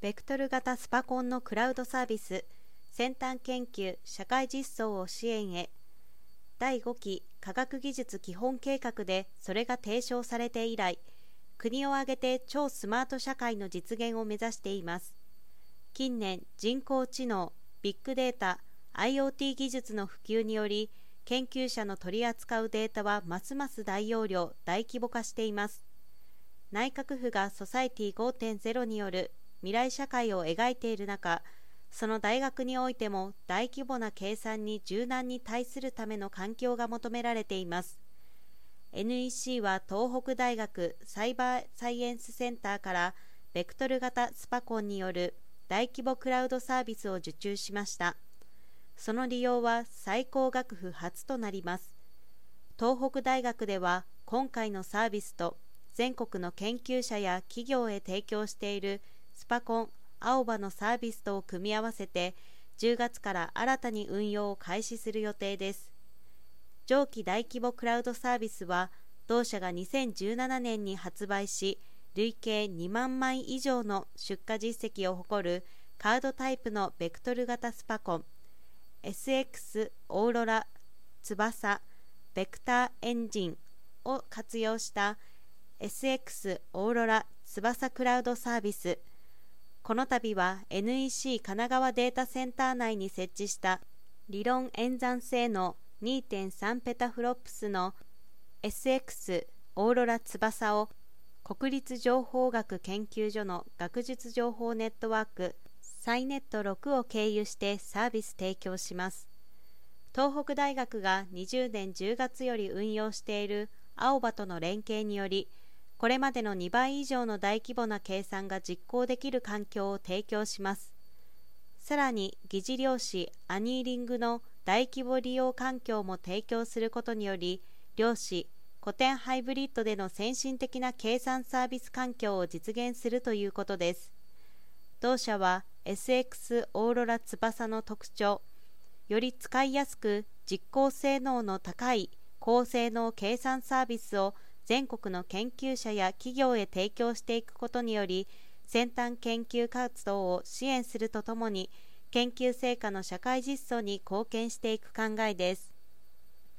ベクトル型スパコンのクラウドサービス先端研究社会実装を支援へ。第5期科学技術基本計画でそれが提唱されて以来国を挙げて超スマート社会の実現を目指しています。近年人工知能ビッグデータ IoT 技術の普及により研究者の取り扱うデータはますます大容量大規模化しています。内閣府がソサイティ5.0による未来社会を描いている中その大学においても大規模な計算に柔軟に対するための環境が求められています。NEC は東北大学サイバーサイエンスセンターからベクトル型スパコンによる大規模クラウドサービスを受注しました。その利用は最高学府初となります。東北大学では今回のサービスと全国の研究者や企業へ提供しているスパコン青葉のサービスとを組み合わせて10月から新たに運用を開始する予定です。上記大規模クラウドサービスは同社が2017年に発売し累計2万枚以上の出荷実績を誇るカードタイプのベクトル型スパコン SX オーロラ翼ベクターエンジンを活用した SX オーロラ翼クラウドサービス。この度は NEC 神奈川データセンター内に設置した理論演算性能2.3ペタフロップスの SX オーロラ翼を国立情報学研究所の学術情報ネットワークサイネット6を経由してサービス提供します。東北大学が20年10月より運用している青葉との連携によりこれまでの2倍以上の大規模な計算が実行できる環境を提供します。さらに疑似量子アニーリングの大規模利用環境も提供することにより量子古典ハイブリッドでの先進的な計算サービス環境を実現するということです。同社は SX オーロラ翼の特徴より使いやすく実行性能の高い高性能計算サービスを全国の研究者や企業へ提供していくことにより先端研究活動を支援するとともに研究成果の社会実装に貢献していく考えです。